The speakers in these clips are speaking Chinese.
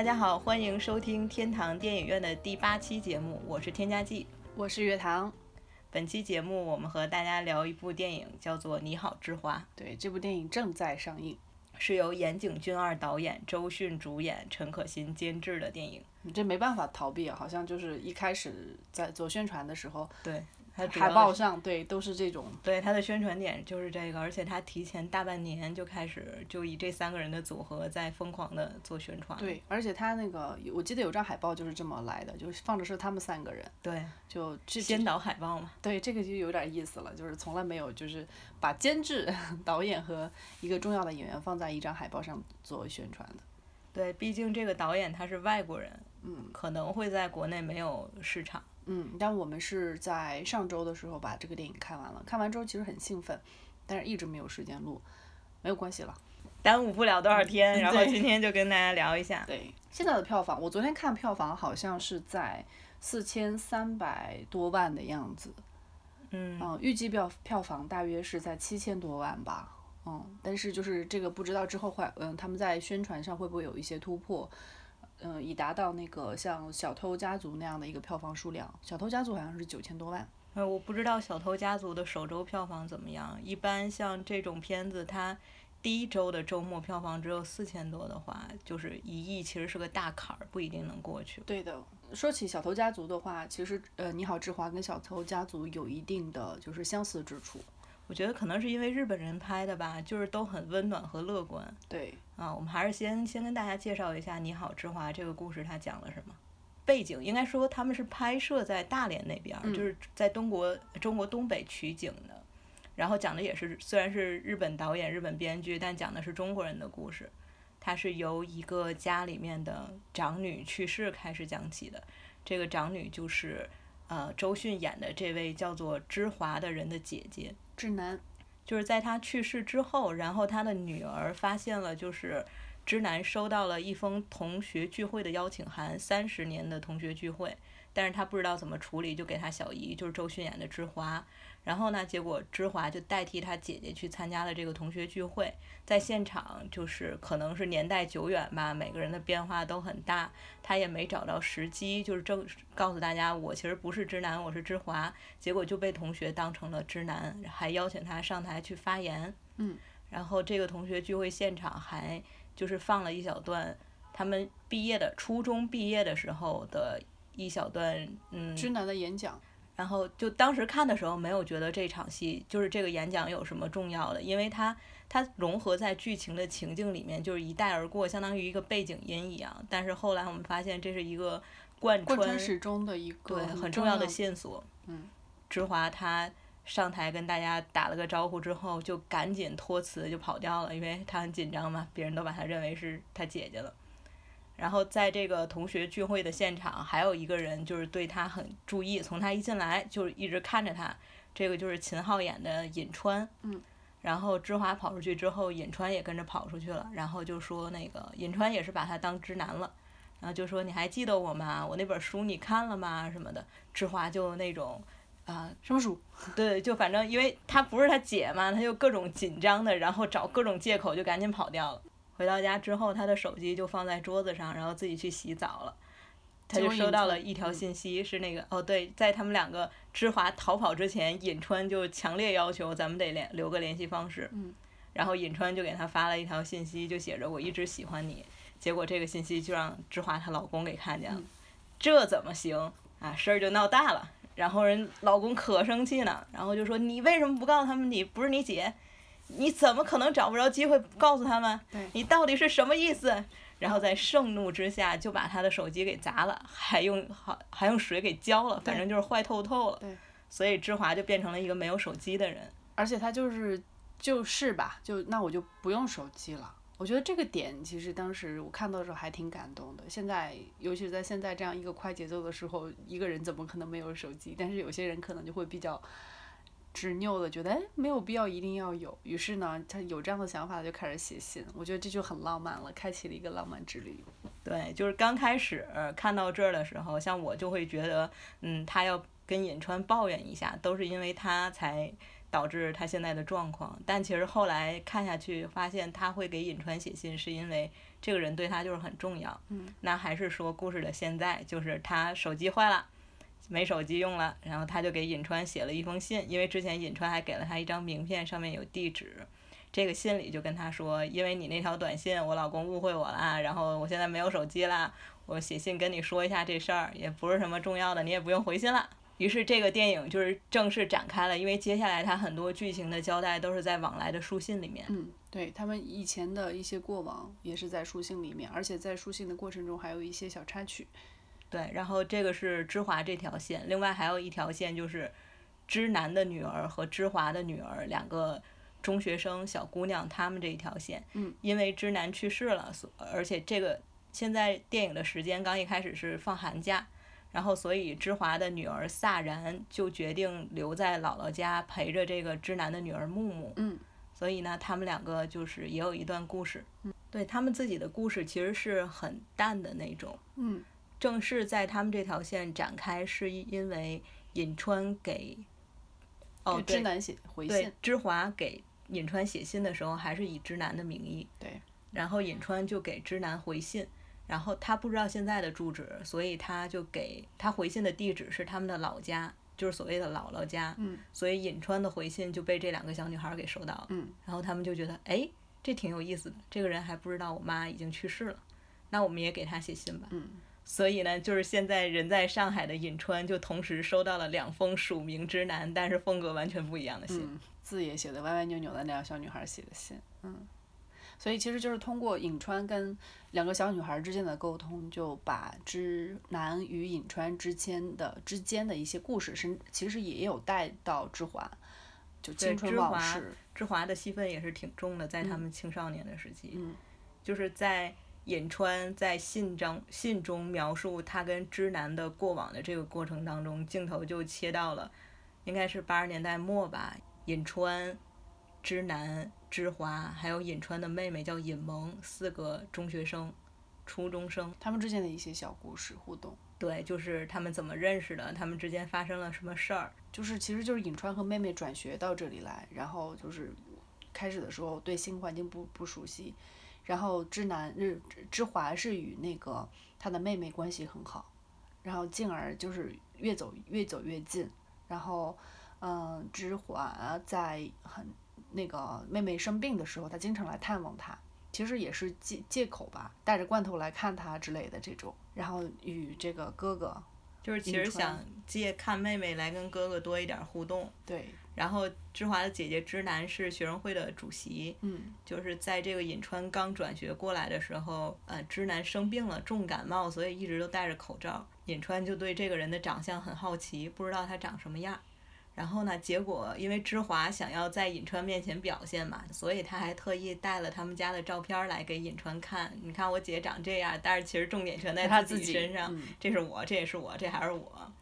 大家好，欢迎收听天堂电影院的第八期节目，我是添加剂。我是月堂。本期节目我们和大家聊一部电影，叫做《你好，之花》。对，这部电影正在上映，是由岩井俊二导演、周迅主演、陈可辛监制的电影。你这没办法逃避啊，好像就是一开始在做宣传的时候，对，它海报上对都是这种，对它的宣传点就是这个，而且它提前大半年就开始就以这三个人的组合在疯狂的做宣传。对，而且他那个我记得有张海报就是这么来的，就是放的是他们三个人，对，就这先导海报嘛。对这个就有点意思了，就是从来没有就是把监制、导演和一个重要的演员放在一张海报上做宣传的。对，毕竟这个导演他是外国人，嗯可能会在国内没有市场。嗯，但我们是在上周的时候把这个电影看完了，看完之后其实很兴奋，但是一直没有时间录，没有关系了。耽误不了多少天，然后今天就跟大家聊一下。对，现在的票房，我昨天看票房好像是在四千三百多万的样子，嗯，嗯，预计票票房大约是在七千多万吧，嗯，但是就是这个不知道之后会，嗯，他们在宣传上会不会有一些突破，嗯，以达到那个像《小偷家族》那样的一个票房数量，《小偷家族》好像是九千多万，呃，我不知道《小偷家族》的首周票房怎么样。一般像这种片子，它第一周的周末票房只有四千多的话，就是一亿其实是个大坎儿，不一定能过去。对的。说起《小偷家族》的话，其实呃，《你好，之华》跟《小偷家族》有一定的就是相似之处，我觉得可能是因为日本人拍的吧，就是都很温暖和乐观对，啊。我们还是先先跟大家介绍一下《你好，之华》这个故事，它讲了什么。背景应该说他们是拍摄在大连那边，嗯就是在中国中国东北取景的，然后讲的也是虽然是日本导演、日本编剧，但讲的是中国人的故事。它是由一个家里面的长女去世开始讲起的。这个长女就是呃周迅演的这位叫做芝华的人的姐姐。智男，就是在他去世之后，然后他的女儿发现了，就是之男收到了一封同学聚会的邀请函，三十年的同学聚会，但是他不知道怎么处理，就给他小姨，就是周迅演的之华。然后呢，结果芝华就代替他姐姐去参加了这个同学聚会，在现场就是可能是年代久远吧，每个人的变化都很大，他也没找到时机，就是正告诉大家我其实不是直男，我是芝华，结果就被同学当成了直男，还邀请他上台去发言。嗯，然后这个同学聚会现场还就是放了一小段他们毕业的初中毕业的时候的一小段，嗯，直男的演讲。然后就当时看的时候没有觉得这场戏就是这个演讲有什么重要的，因为它它融合在剧情的情境里面，就是一带而过，相当于一个背景音一样。但是后来我们发现这是一个贯穿始终的一个对很很重要的的线索。嗯，芝华他上台跟大家打了个招呼之后，就赶紧托辞就跑掉了，因为他很紧张嘛，别人都把他认为是他姐姐了。然后在这个同学聚会的现场，还有一个人就是对他很注意，从他一进来就一直看着他。这个就是秦昊演的尹川。嗯。然后芝华跑出去之后，尹川也跟着跑出去了。然后就说那个尹川也是把他当直男了，然后就说你还记得我吗？我那本书你看了吗？什么的。芝华就那种啊、什么书？对，就反正因为他不是他姐嘛，他就各种紧张的，然后找各种借口就赶紧跑掉了。回到家之后，他的手机就放在桌子上，然后自己去洗澡了。他就收到了一条嗯信息，是那个哦，对，在他们两个芝华逃跑之前，尹川就强烈要求咱们得联留个联系方式。嗯然后尹川就给他发了一条信息，就写着“我一直喜欢你”。结果这个信息就让芝华她老公给看见了，嗯这怎么行啊？事儿就闹大了。然后人老公可生气呢，然后就说：“你为什么不告诉他们你不是你姐？你怎么可能找不着机会告诉他们？对你到底是什么意思？”然后在盛怒之下就把他的手机给砸了，还用还还用水给浇了，反正就是坏透透了。对所以芝华就变成了一个没有手机的人。而且他就是就是吧，就那我就不用手机了。我觉得这个点其实当时我看到的时候还挺感动的。现在，尤其是在现在这样一个快节奏的时候，一个人怎么可能没有手机？但是有些人可能就会比较执拗的觉得，哎，没有必要一定要有。于是呢，他有这样的想法，就开始写信。我觉得这就很浪漫了，开启了一个浪漫之旅。对，就是刚开始看到这儿的时候，像我就会觉得，嗯，他要跟尹川抱怨一下，都是因为他才导致他现在的状况。但其实后来看下去，发现他会给尹川写信，是因为这个人对他就是很重要。嗯，那还是说故事的现在，就是他手机坏了，没手机用了，然后他就给尹川写了一封信，因为之前尹川还给了他一张名片，上面有地址。这个信里就跟他说，因为你那条短信，我老公误会我了，然后我现在没有手机了，我写信跟你说一下这事儿，也不是什么重要的，你也不用回信了。于是这个电影就是正式展开了，因为接下来他很多剧情的交代都是在往来的书信里面。嗯，对他们以前的一些过往也是在书信里面，而且在书信的过程中还有一些小插曲。对，然后这个是芝华这条线，另外还有一条线就是芝南的女儿和芝华的女儿两个中学生小姑娘，她们这一条线。嗯。因为芝南去世了，所而且这个现在电影的时间刚一开始是放寒假。然后，所以芝华的女儿萨然就决定留在姥姥家陪着这个芝南的女儿木木。嗯，所以呢，他们两个就是也有一段故事。嗯，对他们自己的故事其实是很淡的那种。嗯，正式在他们这条线展开，是因为尹川给哦知南写回信对，芝华给尹川写信的时候还是以芝南的名义。对，然后尹川就给芝南回信。然后他不知道现在的住址，所以他就给他回信的地址是他们的老家，就是所谓的姥姥家。嗯。所以尹川的回信就被这两个小女孩给收到了。嗯。然后他们就觉得，哎，这挺有意思的。这个人还不知道我妈已经去世了，那我们也给他写信吧。嗯。所以呢，就是现在人在上海的尹川就同时收到了两封署名之男，但是风格完全不一样的信。嗯。字也写的歪歪扭扭的那样小女孩写的信。嗯。所以其实就是通过尹川跟两个小女孩之间的沟通，就把之男与尹川之间的之间的一些故事，是其实也有带到之华，就青春往事。之华的戏份也是挺重的，在他们青少年的时期，嗯，就是在尹川在信中信中描述他跟之南的过往的这个过程当中，镜头就切到了，应该是八十年代末吧，尹川、之南。知华还有尹川的妹妹叫尹萌，四个中学生，初中生，他们之间的一些小故事互动。对，就是他们怎么认识的，他们之间发生了什么事儿。就是其实就是尹川和妹妹转学到这里来，然后就是开始的时候对新环境不不熟悉，然后芝南日芝华是与那个他的妹妹关系很好，然后进而就是越走越走越近，然后嗯，芝华在很。那个妹妹生病的时候，他经常来探望她，其实也是借借口吧，带着罐头来看她之类的这种。然后与这个哥哥，就是其实想借看妹妹来跟哥哥多一点互动。对。然后芝华的姐姐之南是学生会的主席。嗯。就是在这个尹川刚转学过来的时候，呃，之南生病了，重感冒，所以一直都戴着口罩。尹川就对这个人的长相很好奇，不知道他长什么样。然后呢？结果因为芝华想要在尹川面前表现嘛，所以他还特意带了他们家的照片来给尹川看。你看我姐长这样，但是其实重点全在他自己身上。这是我，这也是我，这还是我。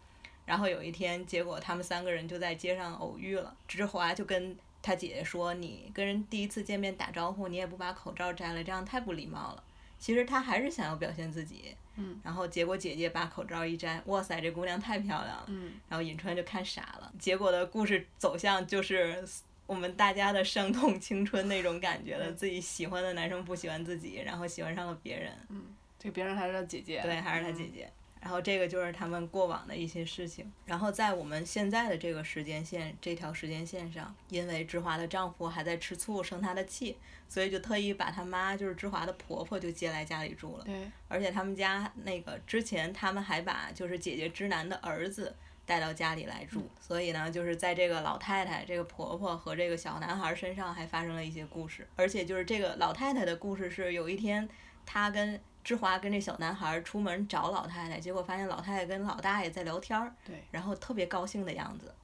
然后有一天，结果他们三个人就在街上偶遇了。芝华就跟他姐姐说：“你跟人第一次见面打招呼，你也不把口罩摘了，这样太不礼貌了。”其实他还是想要表现自己。嗯，然后结果姐姐把口罩一摘，哇塞，这姑娘太漂亮了。嗯，然后尹川就看傻了。结果的故事走向就是我们大家的伤痛青春那种感觉了，自己喜欢的男生不喜欢自己，然后喜欢上了别人。嗯，这别人还是他姐姐。对，还是他姐姐。然后这个就是他们过往的一些事情。然后在我们现在的这个时间线这条时间线上，因为芝华的丈夫还在吃醋生她的气，所以就特意把她妈就是芝华的婆婆就接来家里住了。对。而且他们家那个之前他们还把就是姐姐芝南的儿子带到家里来住，所以呢就是在这个老太太、这个婆婆和这个小男孩身上还发生了一些故事。而且就是这个老太太的故事是有一天她跟。芝华跟这小男孩出门找老太太，结果发现老太太跟老大爷在聊天儿，然后特别高兴的样子。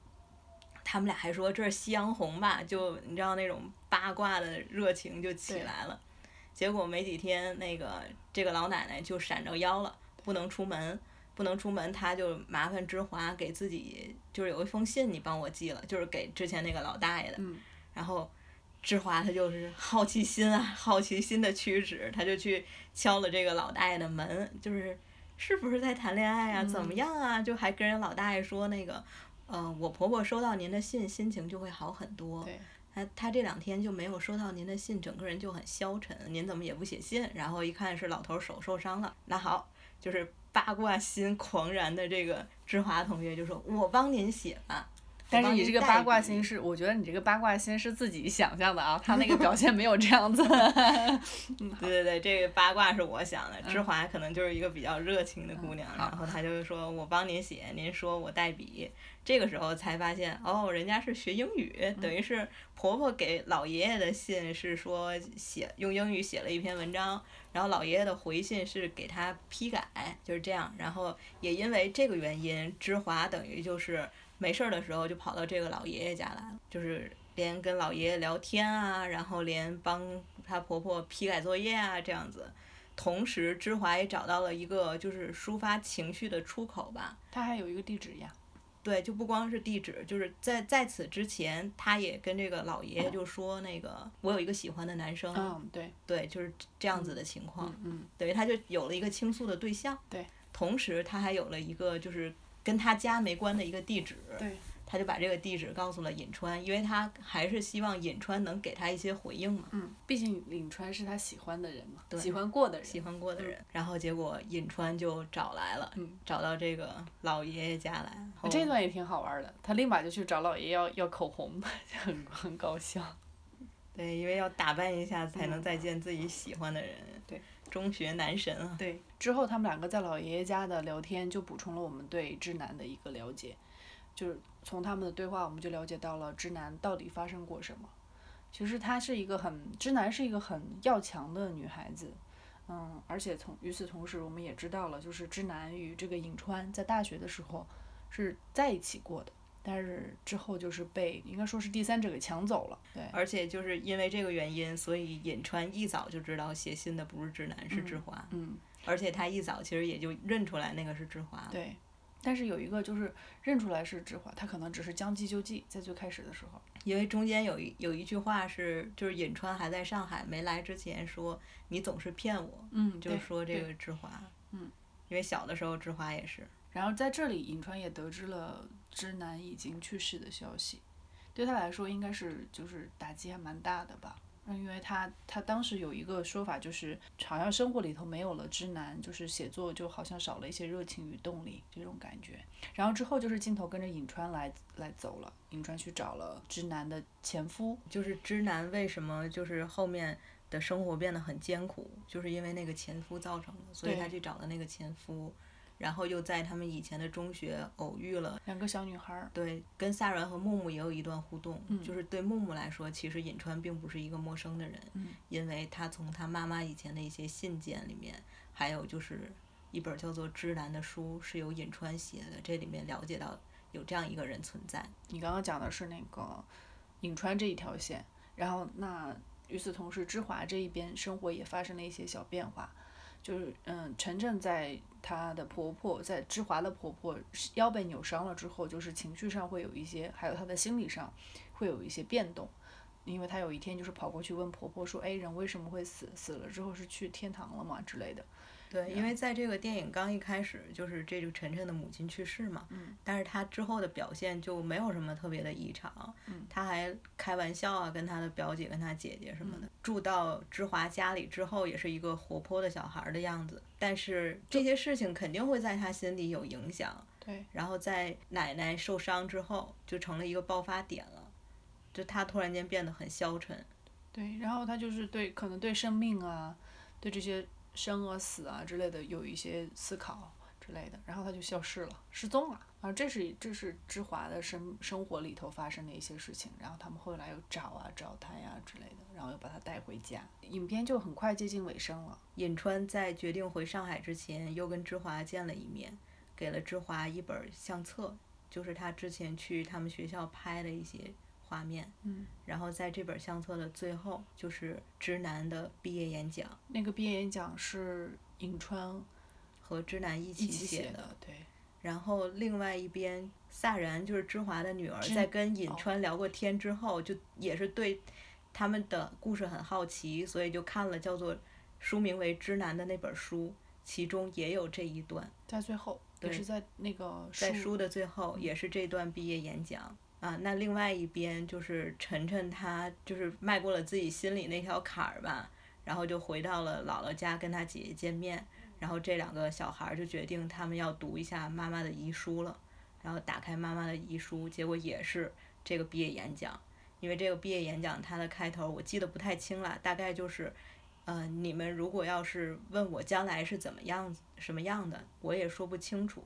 他们俩还说这是夕阳红吧，就你知道那种八卦的热情就起来了。结果没几天，那个这个老奶奶就闪着腰了，不能出门，不能出门，她就麻烦芝华给自己就是有一封信，你帮我寄了，就是给之前那个老大爷的。然后。芝华他就是好奇心啊，好奇心的驱使，他就去敲了这个老大爷的门，就是是不是在谈恋爱啊？怎么样啊？就还跟人老大爷说那个，嗯、我婆婆收到您的信，心情就会好很多。对，她她这两天就没有收到您的信，整个人就很消沉。您怎么也不写信？然后一看是老头儿手受伤了，那好，就是八卦心狂燃的这个芝华同学就说：“我帮您写吧。”但是你这个八卦心心是，我觉得你这个八卦心是自己想象的啊，他那个表现没有这样子。对对对，这个八卦是我想的。芝华可能就是一个比较热情的姑娘，嗯然后她就说：“我帮您写，您说我代笔。”这个时候才发现，哦，人家是学英语，嗯等于是婆婆给老爷爷的信是说写用英语写了一篇文章，然后老爷爷的回信是给他批改，就是这样。然后也因为这个原因，芝华等于就是没事儿的时候就跑到这个老爷爷家来了，就是连跟老爷爷聊天啊，然后连帮她婆婆批改作业啊这样子。同时，芝华也找到了一个就是抒发情绪的出口吧。他还有一个地址呀，对，就不光是地址，就是在在此之前，他也跟这个老爷爷就说那个我有一个喜欢的男生，嗯，对，对，就是这样子的情况。嗯嗯，等于他就有了一个倾诉的对象。对。同时，他还有了一个就是跟他家没关的一个地址。对。他就把这个地址告诉了尹川，因为他还是希望尹川能给他一些回应嘛，嗯，毕竟尹川是他喜欢的人嘛，对喜欢过的人，喜欢过的人。然后结果尹川就找来了，嗯找到这个老爷爷家来。后这段也挺好玩的，他立马就去找老爷要要口红，就很很搞笑。对，因为要打扮一下才能嗯再见自己喜欢的人。对，中学男神啊。对，之后他们两个在老爷爷家的聊天，就补充了我们对知南的一个了解，就是从他们的对话，我们就了解到了知南到底发生过什么。其实她是一个很，知南是一个很要强的女孩子，嗯，而且从与此同时，我们也知道了，就是知南与这个颍川在大学的时候是在一起过的，但是之后就是被应该说是第三者给抢走了，对，而且就是因为这个原因，所以尹川一早就知道写信的不是志南，是志华。嗯。而且他一早其实也就认出来那个是志华。对，但是有一个就是认出来是志华，他可能只是将计就计，在最开始的时候。因为中间有一有一句话是，就是尹川还在上海没来之前说你总是骗我，嗯就是说这个志华。嗯。因为小的时候志华也是。然后在这里，尹川也得知了知南已经去世的消息，对他来说应该是就是打击还蛮大的吧。嗯，因为他他当时有一个说法，就是好像生活里头没有了直男，就是写作就好像少了一些热情与动力这种感觉。然后之后就是镜头跟着颍川来来走了，颍川去找了直男的前夫，就是直男为什么就是后面的生活变得很艰苦，就是因为那个前夫造成的，所以他去找了那个前夫，然后又在他们以前的中学偶遇了。两个小女孩儿。对，跟萨然和木木也有一段互动，嗯就是对木木来说，其实尹川并不是一个陌生的人，嗯因为他从他妈妈以前的一些信件里面，还有就是一本叫做《知南》的书是由尹川写的，这里面了解到有这样一个人存在。你刚刚讲的是那个尹川这一条线，然后那与此同时，知华这一边生活也发生了一些小变化，就是嗯，晨晨在她的婆婆，在芝华的婆婆腰被扭伤了之后，就是情绪上会有一些，还有她的心理上会有一些变动。因为她有一天就是跑过去问婆婆说：“哎，人为什么会死？死了之后是去天堂了吗？”之类的。对，因为在这个电影刚一开始，就是这个晨晨的母亲去世嘛，嗯但是他之后的表现就没有什么特别的异常，嗯他还开玩笑啊，跟他的表姐、跟他姐姐什么的。住到芝华家里之后，也是一个活泼的小孩儿的样子，但是这些事情肯定会在他心里有影响。对，然后在奶奶受伤之后，就成了一个爆发点了，就他突然间变得很消沉。对，然后他就是对可能对生命啊，对这些生啊死啊之类的有一些思考之类的，然后他就消失了，失踪了。啊，这是这是芝华的生生活里头发生的一些事情，然后他们后来又找啊找他呀之类的，然后又把他带回家。影片就很快接近尾声了。尹川在决定回上海之前，又跟芝华见了一面，给了芝华一本相册，就是他之前去他们学校拍的一些画面。嗯，然后在这本相册的最后，就是知南的毕业演讲，那个毕业演讲是颍川和知南一起写的。对，然后另外一边，萨然就是芝华的女儿，在跟尹哦川聊过天之后，就也是对他们的故事很好奇，所以就看了叫做书名为《知南》的那本书，其中也有这一段。在最后，也是在那个在书书的最后也是这段毕业演讲啊。那另外一边就是晨晨他就是迈过了自己心里那条坎儿吧，然后就回到了姥姥家跟他姐姐见面，然后这两个小孩儿就决定他们要读一下妈妈的遗书了，然后打开妈妈的遗书，结果也是这个毕业演讲。因为这个毕业演讲它的开头我记得不太清了，大概就是，呃，你们如果要是问我将来是怎么样什么样的，我也说不清楚。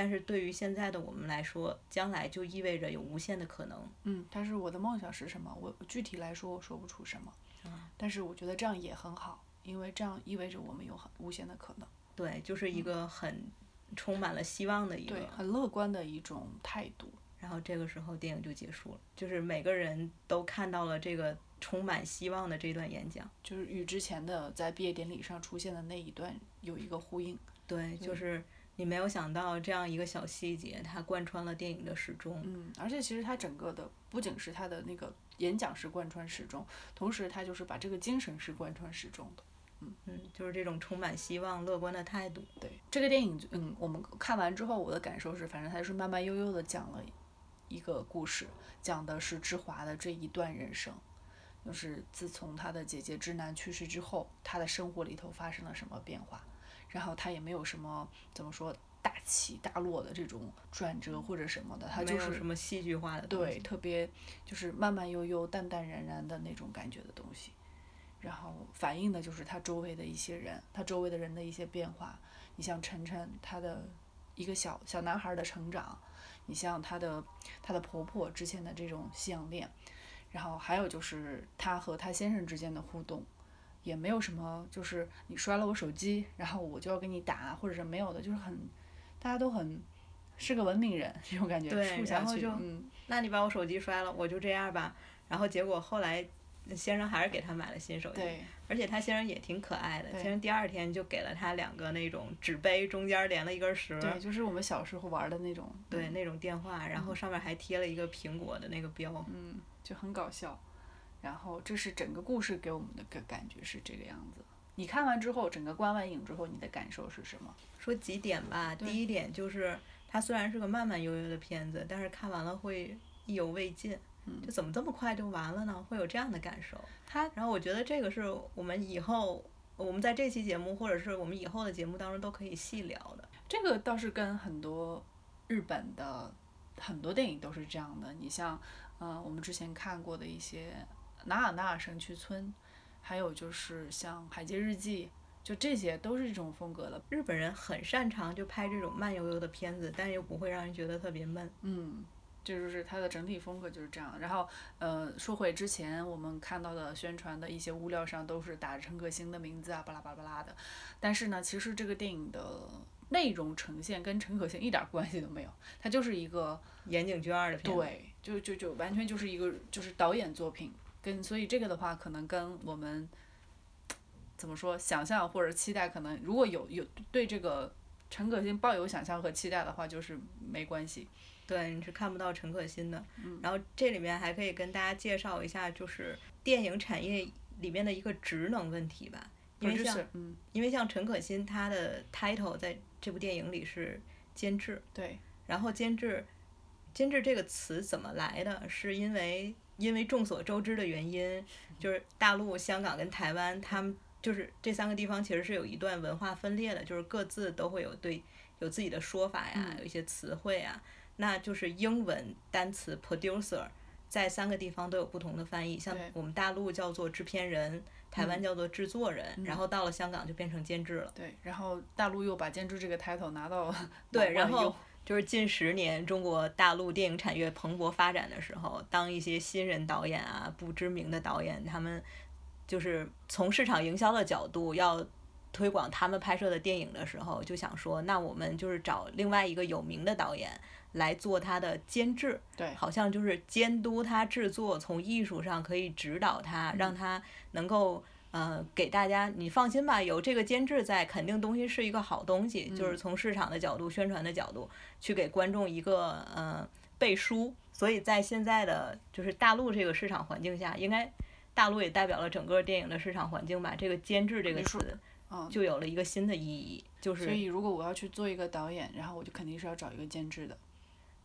但是对于现在的我们来说，将来就意味着有无限的可能。嗯，但是我的梦想是什么？我具体来说我说不出什么，嗯但是我觉得这样也很好，因为这样意味着我们有很无限的可能，对，就是一个很充满了希望的一嗯对，个。很乐观的一种态度。然后这个时候电影就结束了，就是每个人都看到了这个充满希望的这段演讲。就是与之前的在毕业典礼上出现的那一段有一个呼应。对，就对是你没有想到这样一个小细节，它贯穿了电影的始终。嗯，而且其实它整个的不仅是它的那个演讲是贯穿始终，同时它就是把这个精神是贯穿始终的。嗯，就是这种充满希望、乐观的态度。对这个电影，嗯，我们看完之后，我的感受是，反正它是慢慢悠悠的讲了一个故事，讲的是芝华的这一段人生，就是自从他的姐姐芝南去世之后，他的生活里头发生了什么变化，然后他也没有什么怎么说大起大落的这种转折或者什么的，他就是什么戏剧化的东对，特别就是慢慢悠悠、淡淡然然的那种感觉的东西，然后反映的就是他周围的一些人，他周围的人的一些变化。你像晨晨，他的一个小小男孩的成长，你像他的他的婆婆之前的这种夕阳恋，然后还有就是他和他先生之间的互动，也没有什么就是你摔了我手机，然后我就要给你打，或者是没有的，就是很大家都很是个文明人这种感觉，对处下去，然后就嗯。那你把我手机摔了，我就这样吧。然后结果后来，先生还是给他买了新手机，而且他先生也挺可爱的。先生第二天就给了他两个那种纸杯，中间连了一根绳，对，就是我们小时候玩的那种，对那种电话，然后上面还贴了一个苹果的那个标。嗯，就很搞笑。然后这是整个故事给我们的个感觉是这个样子。你看完之后，整个观完影之后，你的感受是什么？说几点吧，第一点就是它虽然是个慢慢悠悠的片子，但是看完了会意犹未尽。嗯就怎么这么快就完了呢？会有这样的感受。它然后我觉得这个是我们以后，我们在这期节目或者是我们以后的节目当中都可以细聊的。这个倒是跟很多日本的很多电影都是这样的。你像，嗯、我们之前看过的一些《纳尔纳尔神去村》，还有就是像《海街日记》，就这些都是这种风格的。日本人很擅长就拍这种慢悠悠的片子，但又不会让人觉得特别闷。嗯，这就是它的整体风格就是这样。然后，呃，说回之前我们看到的宣传的一些物料上都是打着陈可辛的名字啊，巴拉巴拉巴拉的。但是呢，其实这个电影的内容呈现跟陈可辛一点关系都没有，它就是一个岩井俊二的片子，对，就就就完全就是一个就是导演作品，跟所以这个的话可能跟我们怎么说想象或者期待，可能如果有有对这个陈可辛抱有想象和期待的话，就是没关系。对，你是看不到陈可辛的。嗯然后这里面还可以跟大家介绍一下，就是电影产业里面的一个职能问题吧。因为像因为像陈可辛，他的 title 在这部电影里是监制，对，然后监制，监制这个词怎么来的？是因为因为众所周知的原因，就是大陆、香港跟台湾，他们就是这三个地方其实是有一段文化分裂的，就是各自都会有对有自己的说法呀，嗯。有一些词汇啊。那就是英文单词 producer，在三个地方都有不同的翻译，像我们大陆叫做制片人，台湾叫做制作人，然后到了香港就变成监制了。对，然后大陆又把监制这个 title 拿到对，然后就是近十年中国大陆电影产业蓬勃发展的时候，当一些新人导演啊、不知名的导演，他们就是从市场营销的角度要推广他们拍摄的电影的时候，就想说，那我们就是找另外一个有名的导演来做他的监制，对好像就是监督他制作，从艺术上可以指导他，让他能够。呃，给大家你放心吧，有这个监制在，肯定东西是一个好东西。就是从市场的角度、宣传的角度，去给观众一个呃背书。所以在现在的就是大陆这个市场环境下，应该大陆也代表了整个电影的市场环境吧。这个监制这个词，嗯，就有了一个新的意义，就是所以如果我要去做一个导演，然后我就肯定是要找一个监制的。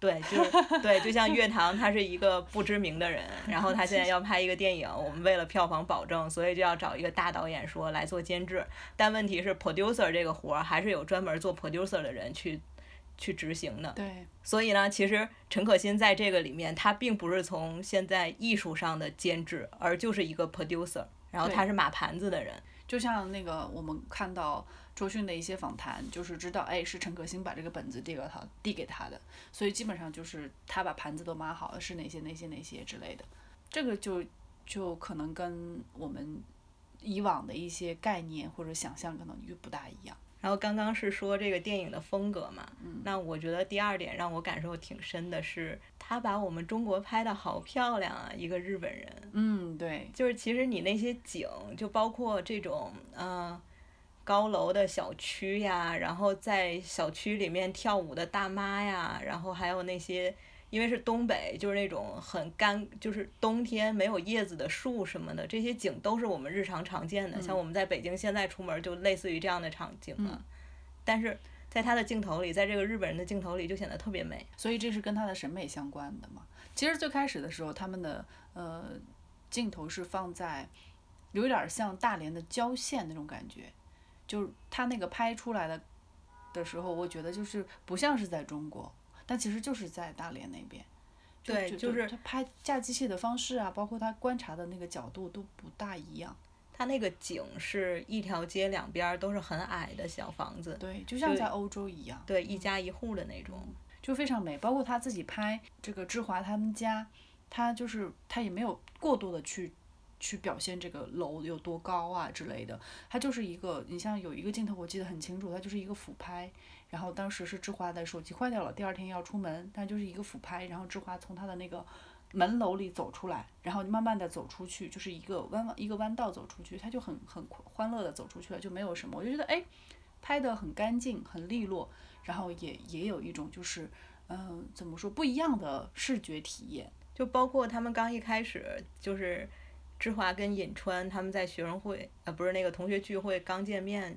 对，就是对，就像岳堂，他是一个不知名的人，然后他现在要拍一个电影，我们为了票房保证，所以就要找一个大导演说来做监制。但问题是，producer 这个活儿还是有专门做 producer 的人去去执行的。对，所以呢，其实陈可辛在这个里面，他并不是从现在艺术上的监制，而就是一个 producer，然后他是码盘子的人。就像那个我们看到周迅的一些访谈，就是知道，哎，是陈可辛把这个本子递给他，递给他的，所以基本上就是他把盘子都码好了，是哪些哪些哪些之类的，这个就就可能跟我们以往的一些概念或者想象可能就不大一样。然后刚刚是说这个电影的风格嘛，那我觉得第二点让我感受挺深的是，他把我们中国拍的好漂亮啊，一个日本人，嗯，对，就是其实你那些景，就包括这种嗯、呃高楼的小区呀，然后在小区里面跳舞的大妈呀，然后还有那些。因为是东北，就是那种很干，就是冬天没有叶子的树什么的，这些景都是我们日常常见的。像我们在北京现在出门就类似于这样的场景了，但是在他的镜头里，在这个日本人的镜头里就显得特别美。所以这是跟他的审美相关的嘛。其实最开始的时候，他们的呃镜头是放在有点儿像大连的郊县那种感觉，就是他那个拍出来的的时候，我觉得就是不像是在中国，但其实就是在大连那边。对就是他拍架机器的方式啊，包括他观察的那个角度都不大一样。他那个景是一条街两边儿都是很矮的小房子，对，就像在欧洲一样。对，一家一户的那种。就非常美。包括他自己拍这个志华他们家，他就是他也没有过多的去去表现这个楼有多高啊之类的，它就是一个，你像有一个镜头我记得很清楚，它就是一个俯拍，然后当时是芝华的手机坏掉了，第二天要出门，但就是一个俯拍，然后芝华从他的那个。门楼里走出来，然后慢慢的走出去，就是一个弯弯一个弯道走出去，他就很很欢乐的走出去了，就没有什么，我就觉得哎，拍的很干净，很利落，然后也也有一种就是，嗯、怎么说不一样的视觉体验。就包括他们刚一开始就是芝华跟尹川他们在学生会，呃，不是那个同学聚会刚见面，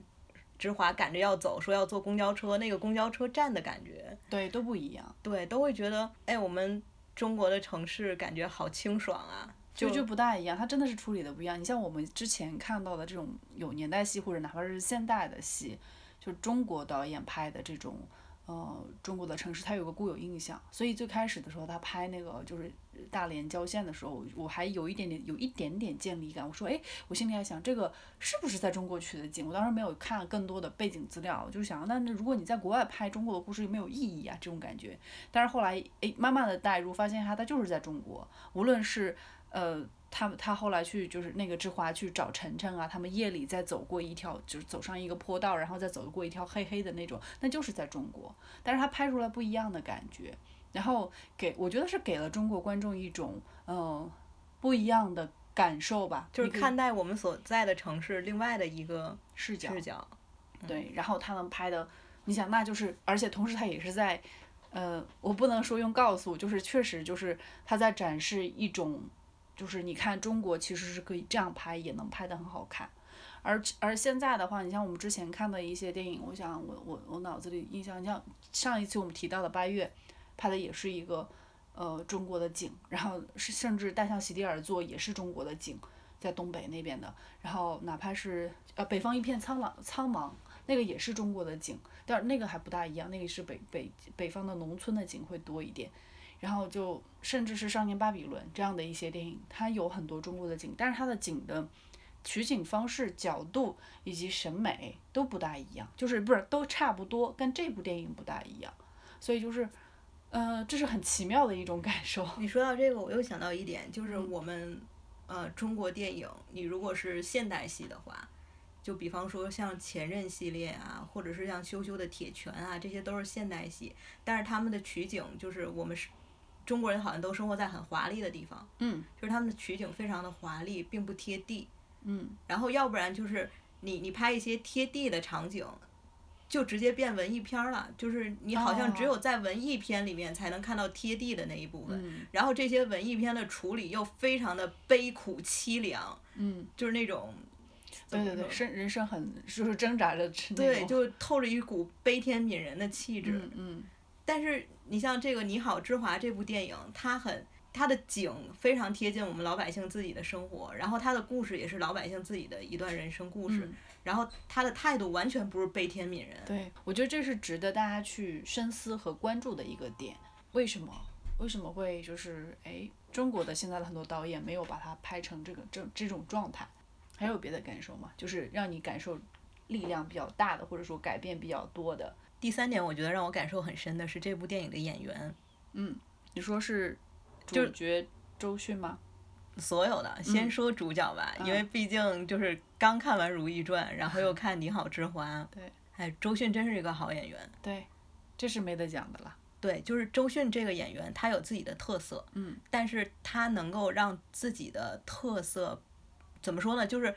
芝华赶着要走，说要坐公交车，那个公交车站的感觉，对，都不一样，对，都会觉得，哎，我们中国的城市感觉好清爽啊，就就就不大一样，它真的是处理的不一样。你像我们之前看到的这种有年代戏，或者哪怕是现代的戏，就中国导演拍的这种，呃，中国的城市，它有个固有印象。所以最开始的时候，他拍那个就是大连郊县的时候，我还有一点点有一点点建立感。我说，哎，我心里还想，这个是不是在中国取的景？我当时没有看更多的背景资料，我就想，那那如果你在国外拍中国的故事，有没有意义啊？这种感觉。但是后来，哎，慢慢的带入，发现哈它就是在中国，无论是呃，他他后来去就是那个志华去找晨晨啊，他们夜里再走过一条，就是走上一个坡道，然后再走过一条黑黑的那种，那就是在中国，但是他拍出来不一样的感觉，然后给我觉得是给了中国观众一种嗯、呃不一样的感受吧，就是看待我们所在的城市另外的一个视角视角。对，然后他能拍的，你想那就是，而且同时他也是在，呃，我不能说用告诉，就是确实就是他在展示一种，就是你看中国其实是可以这样拍，也能拍得很好看。而而现在的话，你像我们之前看的一些电影，我想我我我脑子里印象，像上一次我们提到的《八月》，拍的也是一个呃中国的景，然后是甚至《大象席地而坐》也是中国的景，在东北那边的，然后哪怕是呃北方一片苍茫苍茫，那个也是中国的景，但是那个还不大一样，那个是北北北方的农村的景会多一点。然后就甚至是《少年巴比伦》这样的一些电影，它有很多中国的景，但是它的景的取景方式、角度以及审美都不大一样，就是不是都差不多，跟这部电影不大一样，所以就是，呃，这是很奇妙的一种感受。你说到这个，我又想到一点，就是嗯我们、呃中国电影，你如果是现代戏的话，就比方说像《前任》系列啊，或者是像羞羞的《铁拳》啊，这些都是现代戏，但是他们的取景就是我们是中国人好像都生活在很华丽的地方，嗯就是他们的取景非常的华丽，并不贴地。嗯，然后要不然就是你你拍一些贴地的场景，就直接变文艺片了，就是你好像只有在文艺片里面才能看到贴地的那一部分。嗯然后这些文艺片的处理又非常的悲苦凄凉，嗯，就是那种对对对，生人生很就是挣扎着，对，就透着一股悲天悯人的气质。嗯嗯。但是你像这个《你好，之华》这部电影，它很它的景非常贴近我们老百姓自己的生活，然后它的故事也是老百姓自己的一段人生故事，然后他的态度完全不是悲天悯人。对，我觉得这是值得大家去深思和关注的一个点。为什么？为什么会就是哎，中国的现在的很多导演没有把它拍成这个这这种状态？还有别的感受吗？就是让你感受力量比较大的，或者说改变比较多的。第三点，我觉得让我感受很深的是这部电影的演员。嗯，你说是主角周迅吗？所有的，先说主角吧，因为毕竟就是刚看完《如懿传》，然后又 看《你好，之华》。对。哎，周迅真是一个好演员。对，这是没得讲的了。对，就是周迅这个演员，她有自己的特色。嗯。但是她能够让自己的特色，怎么说呢？就是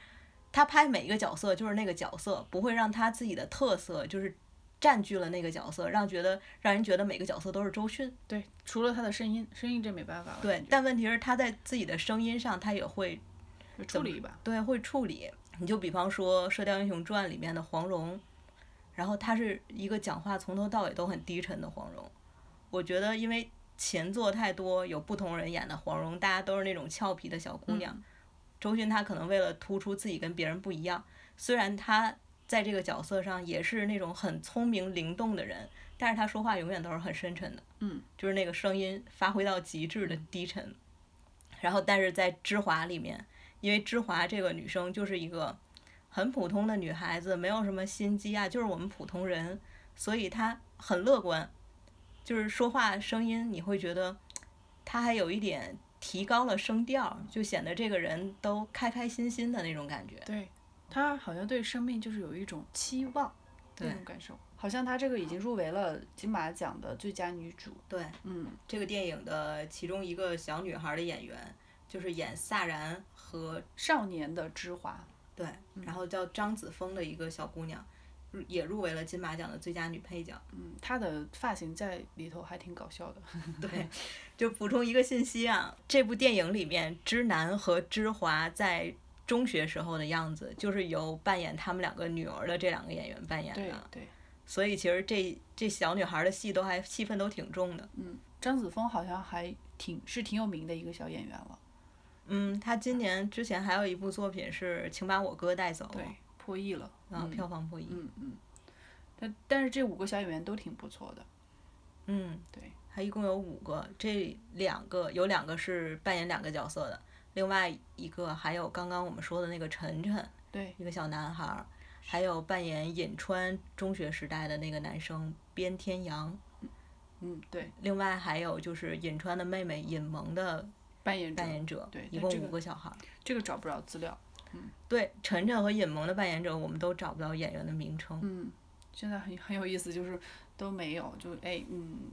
她拍每一个角色就是那个角色，不会让她自己的特色就是。占据了那个角色，让觉得让人觉得每个角色都是周迅。对，除了他的声音，声音这没办法了。对，但问题是他在自己的声音上，他也会处理吧？对，会处理。你就比方说《射雕英雄传》里面的黄蓉，然后他是一个讲话从头到尾都很低沉的黄蓉。我觉得因为前作太多有不同人演的黄蓉，大家都是那种俏皮的小姑娘。周迅她可能为了突出自己跟别人不一样，虽然她。在这个角色上也是那种很聪明灵动的人，但是他说话永远都是很深沉的，嗯，就是那个声音发挥到极致的低沉。然后，但是在芝华里面，因为芝华这个女生就是一个很普通的女孩子，没有什么心机啊，就是我们普通人，所以她很乐观，就是说话声音你会觉得她还有一点提高了声调，就显得这个人都开开心心的那种感觉。对。她好像对生命就是有一种期望，那种感受，好像她这个已经入围了金马奖的最佳女主。对，嗯，这个电影的其中一个小女孩的演员，就是演萨然和少年的芝华。对，然后叫张子枫的一个小姑娘，也入围了金马奖的最佳女配角。嗯，她的发型在里头还挺搞笑的。对，就补充一个信息啊，这部电影里面芝南和芝华在。中学时候的样子，就是由扮演他们两个女儿的这两个演员扮演的。对对。所以其实这这小女孩的戏都还戏份都挺重的。嗯，张子枫好像还挺是挺有名的一个小演员了。嗯，她今年之前还有一部作品是《请把我哥带走》。对，破亿了。啊，票房破亿。嗯嗯。但但是这五个小演员都挺不错的。嗯，对。他一共有五个，这两个有两个是扮演两个角色的。另外一个还有刚刚我们说的那个晨晨，对，一个小男孩，还有扮演尹川中学时代的那个男生边天阳，嗯，对。另外还有就是尹川的妹妹尹萌的扮演扮演者，对，一共五个小孩。这个找不着资料，嗯，对，晨晨和尹萌的扮演者我们都找不到演员的名称，嗯，现在很很有意思，就是都没有，就哎，嗯。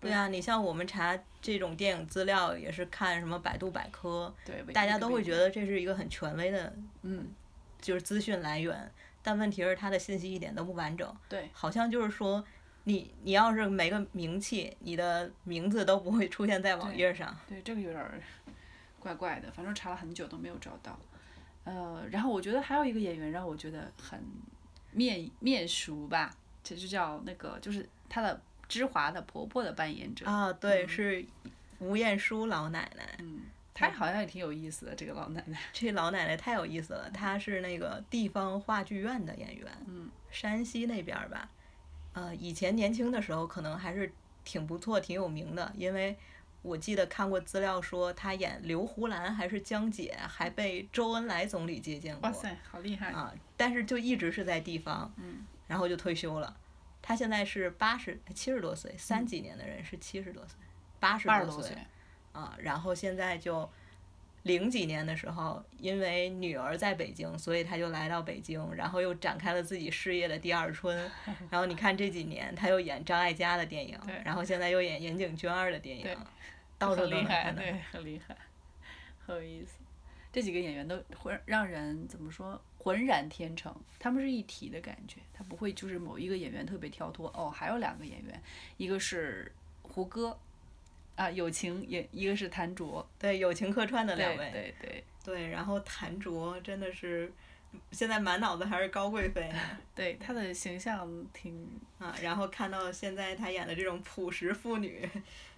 对啊，你像我们查这种电影资料，也是看什么百度百科，对，大家都会觉得这是一个很权威的，嗯，就是资讯来源。但问题是，它的信息一点都不完整，对，好像就是说，你你要是没个名气，你的名字都不会出现在网页上。对，这个有点怪怪的，反正查了很久都没有找到。呃，然后我觉得还有一个演员让我觉得很面面熟吧，这就叫那个，就是他的。芝华的婆婆的扮演者啊，对，是吴彦姝老奶奶。嗯，她好像也挺有意思的，这个老奶奶。这老奶奶太有意思了，她是那个地方话剧院的演员，嗯，山西那边吧。呃，以前年轻的时候可能还是挺不错、挺有名的，因为我记得看过资料说她演刘胡兰还是江姐，还被周恩来总理接见过。哇塞，好厉害啊！但是就一直是在地方，嗯，然后就退休了。他现在是八十七十多岁，三几年的人是七十多岁，八十多岁，啊，然后现在就零几年的时候，因为女儿在北京，所以他就来到北京，然后又展开了自己事业的第二春。然后你看这几年，他又演张艾嘉的电影，然后现在又演岩井俊二的电影，到处都厉害，对，很厉害，很有意思。这几个演员都会让人怎么说？浑然天成，他们是一体的感觉，他不会就是某一个演员特别跳脱。哦，还有两个演员，一个是胡歌，啊，友情也，一个是谭卓，对，友情客串的两位，对对对。然后谭卓真的是现在满脑子还是高贵妃 对她的形象挺啊，然后看到现在她演的这种朴实妇女，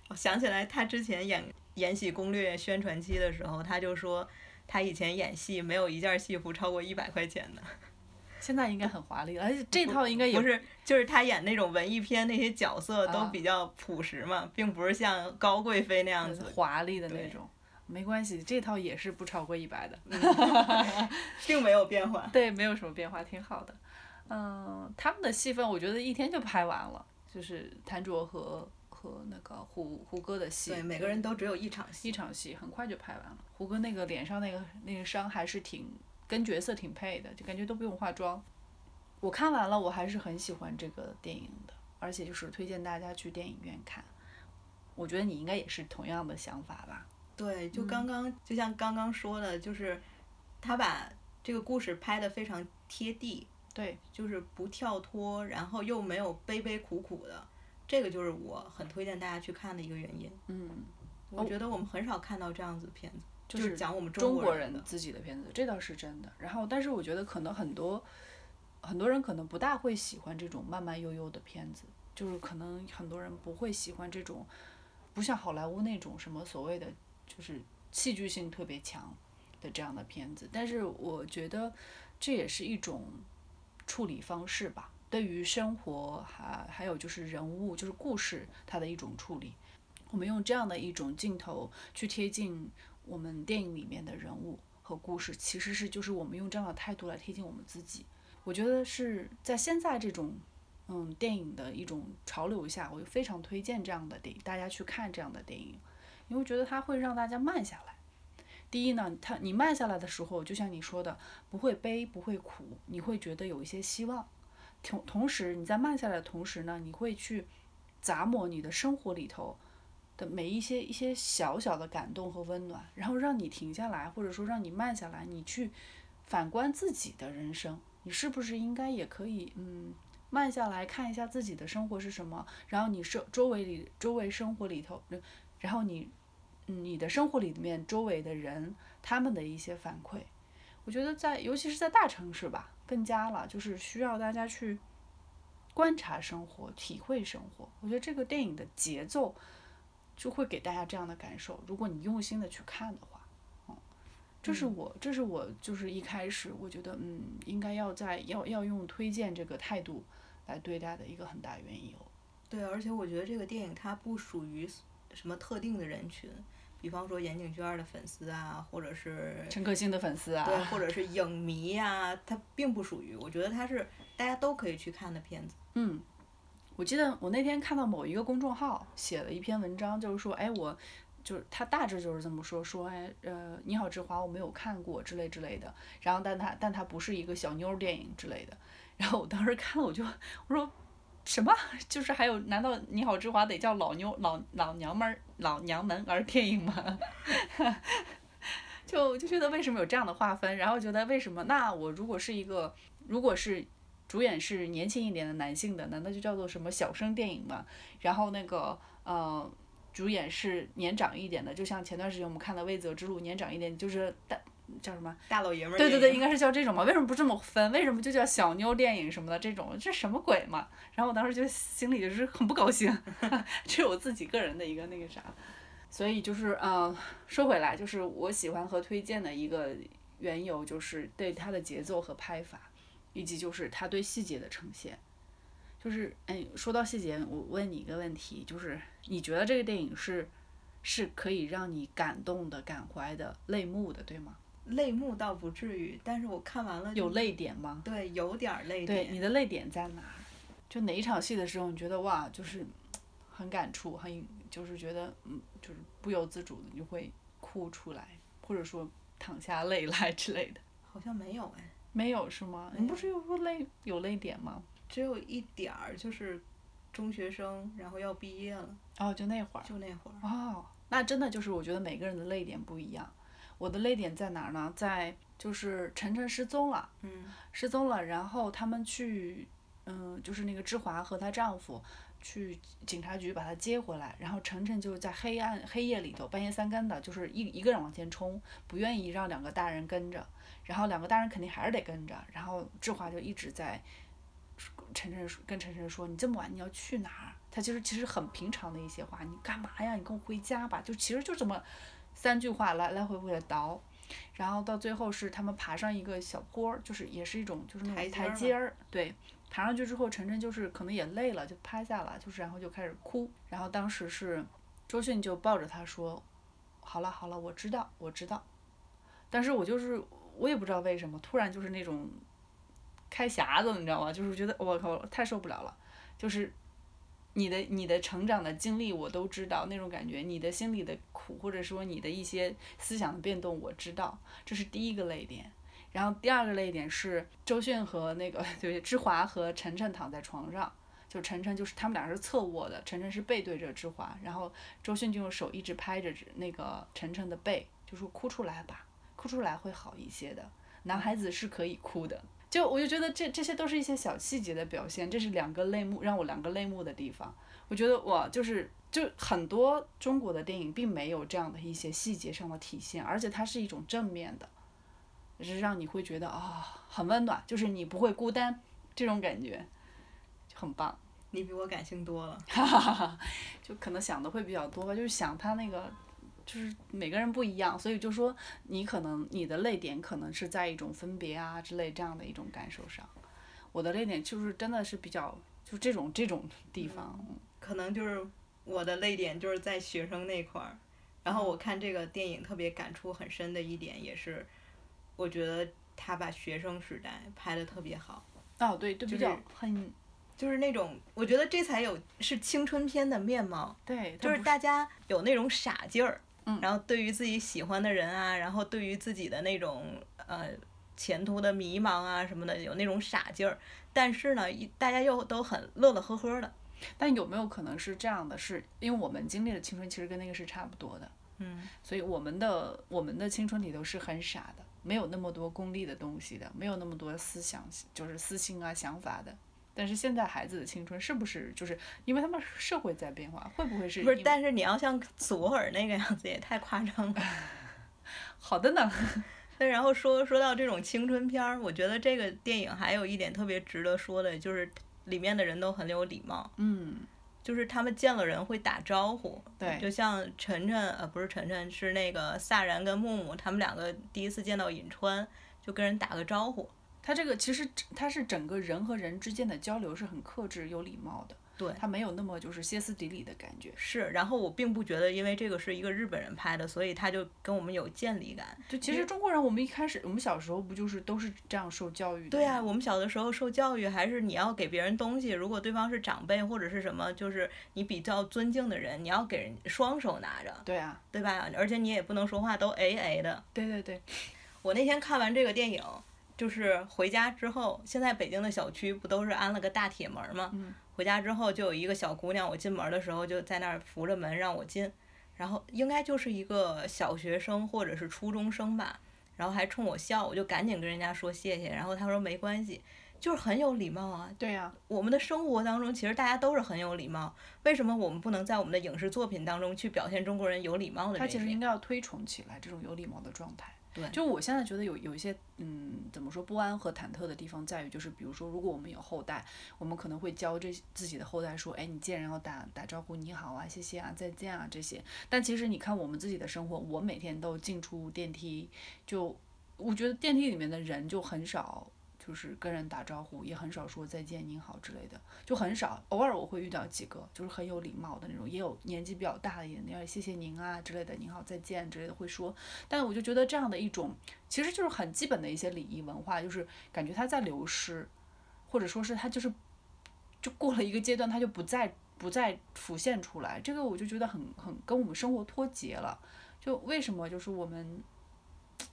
我想起来她之前演《延禧攻略》宣传期的时候，她就说她以前演戏没有一件戏服超过一百块钱的。现在应该很华丽了，而且这套应该也不是，就是他演那种文艺片那些角色都啊比较朴实嘛，并不是像高贵妃那样子。华丽的那种。没关系，这套也是不超过一百的。并没有变化。对，没有什么变化，挺好的。嗯，他们的戏份我觉得一天就拍完了，就是谭卓和和那个胡胡歌的戏，对，每个人都只有一场戏。一场戏很快就拍完了。胡歌那个脸上那个那个伤还是挺跟角色挺配的，就感觉都不用化妆。我看完了，我还是很喜欢这个电影的，而且就是推荐大家去电影院看。我觉得你应该也是同样的想法吧？对，嗯就刚刚、就像刚刚说的，就是他把这个故事拍得非常贴地，对，就是不跳脱，然后又没有悲悲苦苦的，这个就是我很推荐大家去看的一个原因。嗯，我觉得我们很少看到这样子的片子，就就是讲我们中国人的。国人自己的片子，这倒是真的。然后，但是我觉得可能很多很多人可能不大会喜欢这种慢慢悠悠的片子，就是可能很多人不会喜欢这种不像好莱坞那种什么所谓的就是戏剧性特别强的这样的片子。但是我觉得这也是一种处理方式吧，对于生活还还有就是人物就是故事它的一种处理。我们用这样的一种镜头去贴近我们电影里面的人物和故事，其实是就是我们用这样的态度来贴近我们自己。我觉得是在现在这种嗯电影的一种潮流下，我非常推荐这样的电影，大家去看这样的电影，因为觉得它会让大家慢下来。第一呢，它你慢下来的时候，就像你说的，不会悲不会苦，你会觉得有一些希望。同同时你在慢下来的同时呢，你会去咂摸你的生活里头的每一些一些小小的感动和温暖，然后让你停下来，或者说让你慢下来，你去反观自己的人生，你是不是应该也可以嗯慢下来看一下自己的生活是什么，然后你周周围里周围生活里头，然后你你的生活里面周围的人他们的一些反馈，我觉得在尤其是在大城市吧，更加了就是需要大家去观察生活，体会生活。我觉得这个电影的节奏就会给大家这样的感受。如果你用心的去看的话，嗯，这是我这是我就是一开始我觉得嗯应该要在要要用推荐这个态度来对待的一个很大原因哦。对，而且我觉得这个电影它不属于什么特定的人群，比方说岩井俊二的粉丝啊，或者是陈可辛的粉丝啊，对，或者 是影迷啊、它并不属于。我觉得它是大家都可以去看的片子。嗯，我记得我那天看到某一个公众号写了一篇文章，就是说，哎，我就是他大致就是这么说，说，哎，呃，你好，之华，我没有看过之类之类的。然后，但他但他不是一个小妞儿电影之类的。然后我当时看了，我就我说什么？就是还有，难道你好，之华得叫老妞老老娘们儿老娘们儿电影吗？就就觉得为什么有这样的划分？然后觉得为什么？那我如果是一个，如果是主演是年轻一点的男性的，难道就叫做什么小生电影吗？然后那个呃，主演是年长一点的，就像前段时间我们看的《未泽之路》，年长一点就是大叫什么？大老爷们儿对对对，应该是叫这种嘛？为什么不这么分？为什么就叫小妞电影什么的这种？这什么鬼嘛？然后我当时就心里就是很不高兴，这是我自己个人的一个那个啥。所以就是呃，说回来，就是我喜欢和推荐的一个缘由，就是对它的节奏和拍法，以及就是它对细节的呈现。就是哎，说到细节，我问你一个问题，就是你觉得这个电影是是可以让你感动的、感怀的、泪目的，对吗？泪目倒不至于，但是我看完了有泪点吗？对，有点儿泪对，点。你的泪点在哪儿？就哪一场戏的时候，你觉得哇，就是很感触，很就是觉得嗯，就是不由自主的你就会哭出来，或者说淌下泪来之类的。好像没有哎，没有是吗？你不是有说泪有泪点吗？只有一点儿，就是中学生，然后要毕业了，哦，就那会儿。就那会儿。哦，那真的就是我觉得每个人的泪点不一样。我的泪点在哪儿呢？在就是晨晨失踪了，嗯失踪了，然后他们去，嗯，就是那个芝华和她丈夫去警察局把他接回来，然后晨晨就在黑暗黑夜里头半夜三更的，就是一一个人往前冲，不愿意让两个大人跟着，然后两个大人肯定还是得跟着，然后志华就一直在晨晨说跟晨晨说：“你这么晚你要去哪儿？”他其实其实很平常的一些话，你干嘛呀？你跟我回家吧，就其实就这么三句话来来回回的倒，然后到最后是他们爬上一个小坡儿，就是也是一种就是那种台阶儿，对，爬上去之后，晨晨就是可能也累了，就趴下了，就是然后就开始哭，然后当时是周迅就抱着他说：“好了好了，我知道我知道。”但是我就是我也不知道为什么，突然就是那种开匣子，你知道吗？就是觉得我靠太受不了了，就是你的你的成长的经历我都知道那种感觉，你的心里的苦或者说你的一些思想的变动我知道，这是第一个泪点。然后第二个泪点是周迅和那个对芝华和晨晨躺在床上，就晨晨就是他们俩是侧卧的，晨晨是背对着芝华，然后周迅就用手一直拍着那个晨晨的背，就说哭出来吧，哭出来会好一些的，男孩子是可以哭的。就我就觉得这这些都是一些小细节的表现，这是两个泪目让我两个泪目的地方。我觉得哇，就是就很多中国的电影并没有这样的一些细节上的体现，而且它是一种正面的，是让你会觉得啊、很温暖，就是你不会孤单这种感觉，就很棒。你比我感性多了。就可能想的会比较多吧，就是想他那个，就是每个人不一样，所以就说你可能你的泪点可能是在一种分别啊之类这样的一种感受上，我的泪点就是真的是比较就这种这种地方，可能就是我的泪点就是在学生那块儿，然后我看这个电影特别感触很深的一点也是，我觉得他把学生时代拍的特别好，哦对，就比较就是很就是那种我觉得这才有是青春片的面貌，对，它就是大家有那种傻劲儿，嗯然后对于自己喜欢的人啊，然后对于自己的那种呃前途的迷茫啊什么的，有那种傻劲儿，但是呢，一大家又都很乐乐呵呵的，但有没有可能是这样的？是因为我们经历的青春其实跟那个是差不多的，嗯，所以我们的我们的青春里头是很傻的，没有那么多功利的东西的，没有那么多思想，就是私心啊想法的。但是现在孩子的青春是不是就是因为他们社会在变化，会不会是不是，但是你要像索尔那个样子也太夸张了。好的呢？那，然后说说到这种青春片儿，我觉得这个电影还有一点特别值得说的，就是里面的人都很有礼貌，嗯，就是他们见了人会打招呼。对就像晨晨，呃，不是晨晨，是那个萨然跟木木，他们两个第一次见到尹川，就跟人打个招呼。他这个其实他是整个人和人之间的交流是很克制、有礼貌的，对，他没有那么就是歇斯底里的感觉。是，然后我并不觉得，因为这个是一个日本人拍的，所以他就跟我们有建立感。就其实中国人，我们一开始我们小时候不就是都是这样受教育？对啊，我们小的时候受教育还是你要给别人东西，如果对方是长辈或者是什么，就是你比较尊敬的人，你要给人双手拿着，对啊，对吧？而且你也不能说话都 A A 的。对对对，我那天看完这个电影，就是回家之后，现在北京的小区不都是安了个大铁门吗？嗯回家之后就有一个小姑娘，我进门的时候就在那儿扶着门让我进，然后应该就是一个小学生或者是初中生吧，然后还冲我笑，我就赶紧跟人家说谢谢，然后他说没关系，就是很有礼貌啊。对呀、我们的生活当中，其实大家都是很有礼貌，为什么我们不能在我们的影视作品当中去表现中国人有礼貌的他？其实应该要推崇起来这种有礼貌的状态。对就我现在觉得有有一些嗯，怎么说不安和忐忑的地方在于，就是比如说，如果我们有后代，我们可能会教这自己的后代说，哎，你见人要打打招呼，你好啊，谢谢啊，再见啊这些。但其实你看我们自己的生活，我每天都进出电梯，就我觉得电梯里面的人就很少。就是跟人打招呼，也很少说再见、您好之类的，就很少。偶尔我会遇到几个，就是很有礼貌的那种，也有年纪比较大的也，那样谢谢您啊之类的，您好再见之类的会说。但我就觉得这样的一种，其实就是很基本的一些礼仪文化，就是感觉它在流失，或者说是它就是就过了一个阶段，它就不再不再浮现出来。这个我就觉得很很跟我们生活脱节了。就为什么就是我们，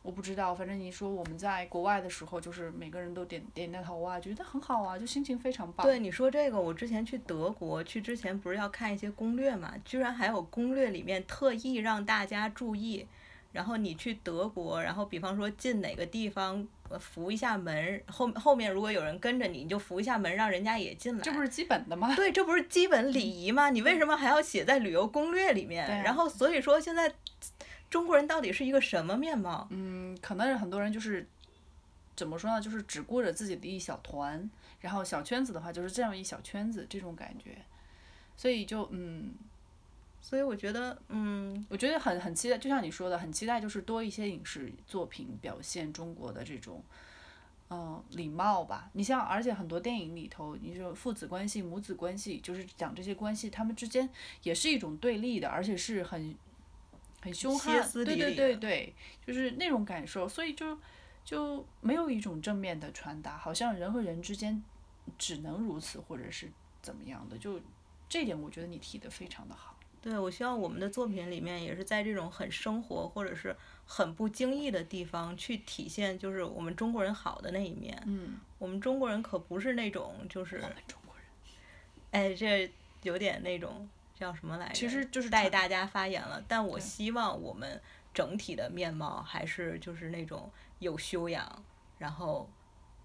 我不知道，反正你说我们在国外的时候，就是每个人都点点点头啊，觉得很好啊，就心情非常棒。对你说这个，我之前去德国，去之前不是要看一些攻略嘛，居然还有攻略里面特意让大家注意，然后你去德国，然后比方说进哪个地方，呃扶一下门，后后面如果有人跟着你，你就扶一下门，让人家也进来。这不是基本的吗？对，这不是基本礼仪吗？你为什么还要写在旅游攻略里面？啊然后所以说现在中国人到底是一个什么面貌？嗯，可能很多人就是怎么说呢，就是只顾着自己的一小团，然后小圈子的话就是这样一小圈子这种感觉，所以就嗯，所以我觉得，嗯，我觉得很很期待，就像你说的，很期待就是多一些影视作品表现中国的这种。嗯，礼貌吧。你像，而且很多电影里头，你说父子关系、母子关系，就是讲这些关系，他们之间也是一种对立的，而且是很很凶悍。对对对对，就是那种感受，所以就就没有一种正面的传达，好像人和人之间只能如此，或者是怎么样的。就这点，我觉得你提的非常的好。对我希望我们的作品里面也是在这种很生活或者是很不经意的地方去体现，就是我们中国人好的那一面。嗯，我们中国人可不是那种就是我，们中国人哎，这有点那种叫什么来着？其实就是带大家发言了，但我希望我们整体的面貌还是就是那种有修养，然后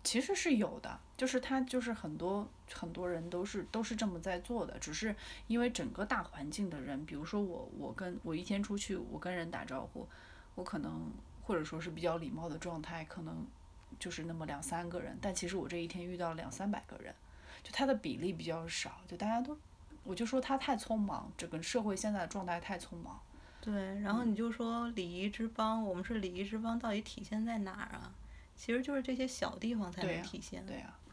其实是有的，就是他就是很多很多人都是都是这么在做的，只是因为整个大环境的人，比如说我我跟我一天出去，我跟人打招呼，我可能或者说是比较礼貌的状态，可能就是那么两三个人，但其实我这一天遇到了两三百个人，就他的比例比较少，就大家都，我就说他太匆忙，整个社会现在的状态太匆忙。对，然后你就说礼仪之邦，我们是礼仪之邦，到底体现在哪儿啊？其实就是这些小地方才能体现。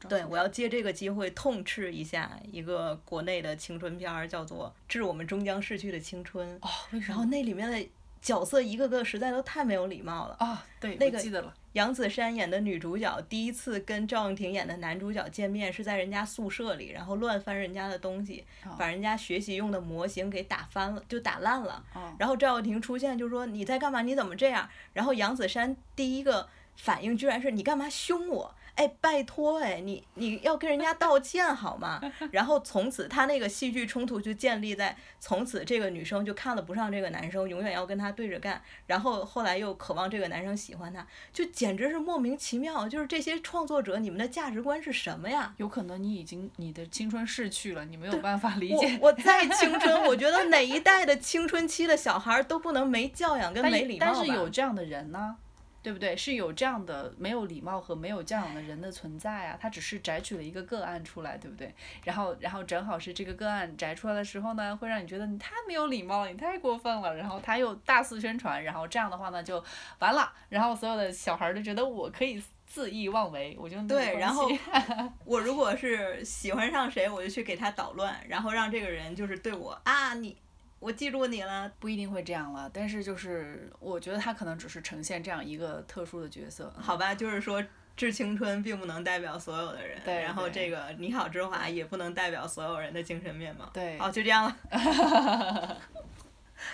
对我要借这个机会痛斥一下一个国内的青春片儿，叫做《致我们终将逝去的青春》。哦，为什然后？那里面的角色一个个实在都太没有礼貌了。啊，对，那个记得了，杨子姗演的女主角第一次跟赵又廷演的男主角见面是在人家宿舍里，然后乱翻人家的东西，啊把人家学习用的模型给打翻了，就打烂了。哦然后赵又廷出现就说你在干嘛？你怎么这样？然后杨子姗第一个反应居然是你干嘛凶我？哎，拜托哎，你你要跟人家道歉好吗？然后从此他那个戏剧冲突就建立在从此这个女生就看了不上这个男生，永远要跟他对着干，然后后来又渴望这个男生喜欢她，就简直是莫名其妙。就是这些创作者，你们的价值观是什么呀？有可能你已经你的青春逝去了，你没有办法理解。我再 青春，我觉得哪一代的青春期的小孩儿都不能没教养跟没礼貌吧？但是有这样的人呢，对不对？是有这样的没有礼貌和没有教养的人的存在啊。他只是摘取了一个个案出来，对不对？然后，然后正好是这个个案摘出来的时候呢，会让你觉得你太没有礼貌了，你太过分了。然后他又大肆宣传，然后这样的话呢就完了。然后所有的小孩儿就觉得我可以恣意妄为，我就对，然后 我如果是喜欢上谁，我就去给他捣乱，然后让这个人就是对我啊，你我记住你了。不一定会这样了。但是就是我觉得他可能只是呈现这样一个特殊的角色。好吧，就是说致青春并不能代表所有的人，对然后这个你好之华也不能代表所有人的精神面貌。对好，就这样了。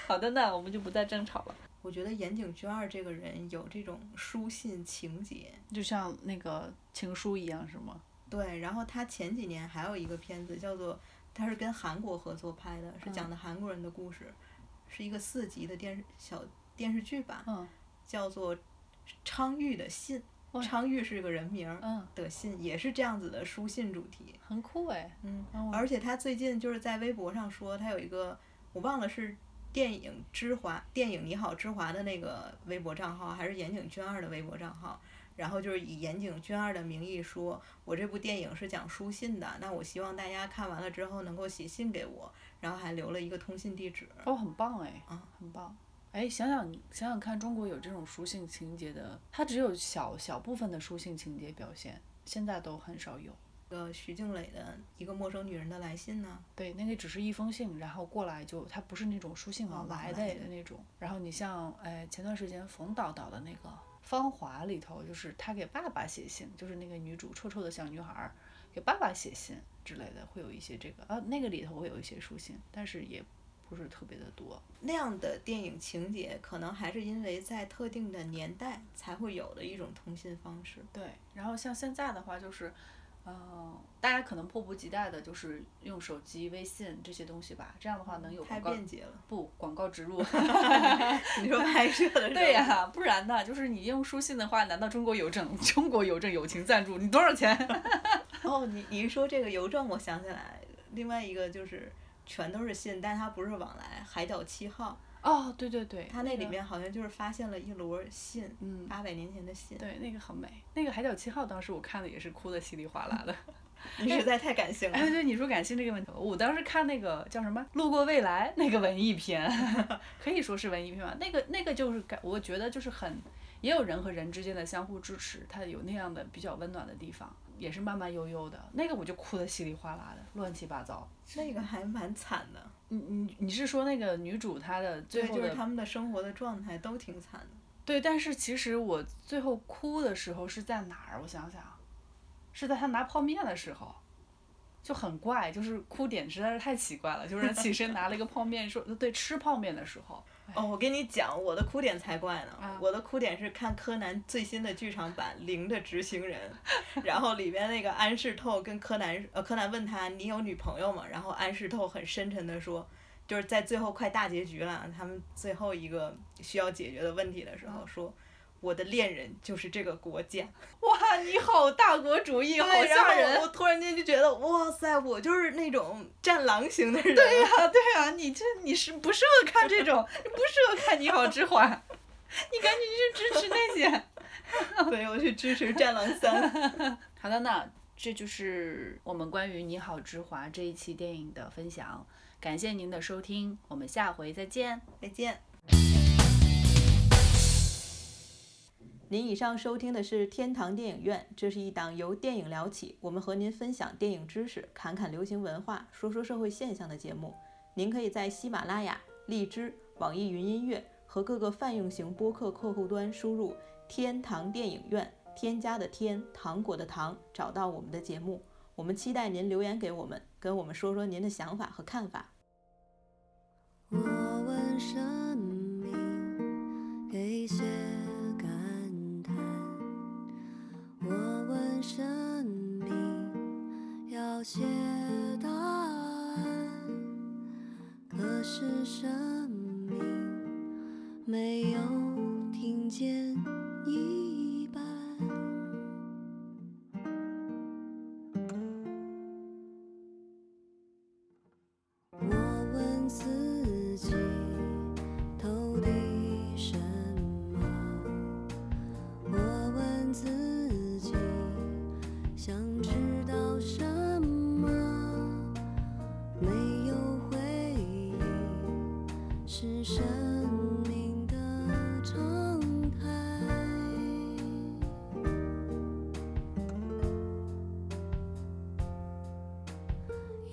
好的，那我们就不再争吵了。我觉得岩井俊二这个人有这种书信情节，就像那个情书一样，是吗？对，然后他前几年还有一个片子叫做，他是跟韩国合作拍的，是讲的韩国人的故事，是一个四集的电视小电视剧吧，嗯叫做《昌钰的信》，昌钰是个人名儿嗯，的信，也是这样子的书信主题。很酷哎。嗯，哦而且他最近就是在微博上说，他有一个我忘了是电影之华电影你好之华的那个微博账号，还是岩井俊二的微博账号。然后就是以岩井俊二的名义说，我这部电影是讲书信的，那我希望大家看完了之后能够写信给我，然后还留了一个通信地址。哦，很棒哎，嗯，很棒。哎，想想想想看，中国有这种书信情节的，它只有小小部分的书信情节表现，现在都很少有。呃，徐静蕾的一个陌生女人的来信呢，对，那个只是一封信，然后过来就它不是那种书信往来的那种。然后你像哎前段时间冯导导的那个《芳华》里头，就是他给爸爸写信，就是那个女主臭臭的小女孩儿给爸爸写信之类的，会有一些这个啊那个里头会有一些书信，但是也不是特别的多。那样的电影情节，可能还是因为在特定的年代才会有的一种通信方式。对，然后像现在的话就是，哦，大家可能迫不及待的就是用手机、微信这些东西吧，这样的话能有太广告便捷了。不广告植入。你说拍摄的对呀、不然呢？就是你用书信的话，难道中国邮政、中国邮政友情赞助你多少钱？哦，你你一说这个邮政，我想起来另外一个就是全都是信，但它不是往来，《海角七号哦，对对对，》，它那里面好像就是发现了一摞信，嗯，八百年前的信。对，那个很美。那个《海角七号》当时我看的也是哭的稀里哗啦的。你实在太感性了。哎，对，你说感性这个问题，我当时看那个叫什么《路过未来》那个文艺片，可以说是文艺片吧。那个那个就是感，我觉得就是很，也有人和人之间的相互支持，它有那样的比较温暖的地方，也是慢慢悠悠的。那个我就哭的稀里哗啦的，乱七八糟。那个还蛮惨的，你你你是说那个女主她的最对，后的就是他们的生活的状态都挺惨的。对，但是其实我最后哭的时候是在哪儿？我想想，是在他拿泡面的时候，就很怪，就是哭点实在是太奇怪了。就是起身拿了一个泡面，说对吃泡面的时候，哦，我跟你讲，我的哭点才怪呢。啊我的哭点是看柯南最新的剧场版《零的执行人 》，然后里边那个安室透跟柯南，呃，柯南问他你有女朋友吗？然后安室透很深沉的说，就是在最后快大结局了，他们最后一个需要解决的问题的时候说。我的恋人就是这个国家，哇，你好大国主义，好吓人！我突然间就觉得，哇塞，我就是那种战狼型的人。对呀、对呀、你这你是不适合看这种，你不适合看《你好，之华》，你赶紧去支持那些。所以我去支持《战狼三》。好的，那这就是我们关于《你好，之华》这一期电影的分享，感谢您的收听，我们下回再见。再见。您以上收听的是天堂电影院，这是一档由电影聊起，我们和您分享电影知识、侃侃流行文化、说说社会现象的节目。您可以在喜马拉雅、荔枝、网易云音乐和各个泛用型播客客户端输入“天堂电影院”，添加的天，糖果的糖，找到我们的节目。我们期待您留言给我们，跟我们说说您的想法和看法。我问要写答案，可是生命没有听见。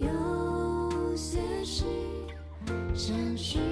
有些事像是